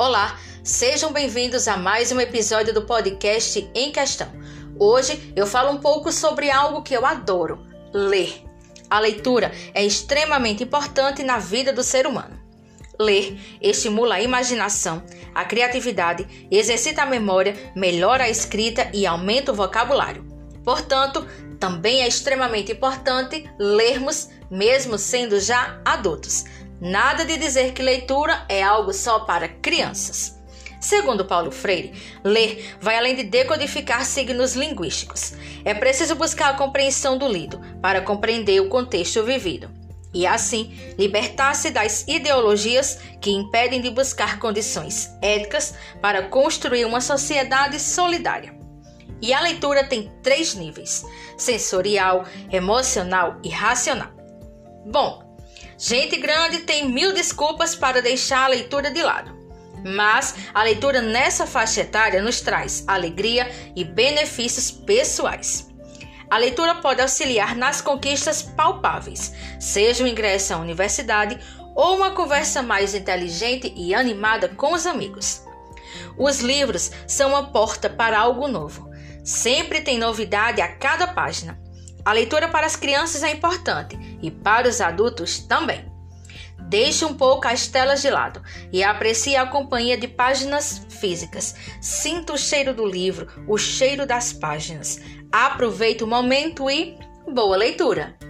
Olá, sejam bem-vindos a mais um episódio do podcast Em Questão. Hoje eu falo um pouco sobre algo que eu adoro: ler. A leitura é extremamente importante na vida do ser humano. Ler estimula a imaginação, a criatividade, exercita a memória, melhora a escrita e aumenta o vocabulário. Portanto, também é extremamente importante lermos, mesmo sendo já adultos. Nada de dizer que leitura é algo só para crianças. Segundo Paulo Freire, ler vai além de decodificar signos linguísticos. É preciso buscar a compreensão do lido para compreender o contexto vivido e, assim, libertar-se das ideologias que impedem de buscar condições éticas para construir uma sociedade solidária. E a leitura tem três níveis: sensorial, emocional e racional. Bom, Gente grande tem mil desculpas para deixar a leitura de lado. Mas a leitura nessa faixa etária nos traz alegria e benefícios pessoais. A leitura pode auxiliar nas conquistas palpáveis, seja o ingresso à universidade ou uma conversa mais inteligente e animada com os amigos. Os livros são uma porta para algo novo. Sempre tem novidade a cada página. A leitura para as crianças é importante e para os adultos também. Deixe um pouco as telas de lado e aprecie a companhia de páginas físicas. Sinta o cheiro do livro, o cheiro das páginas. Aproveite o momento e boa leitura!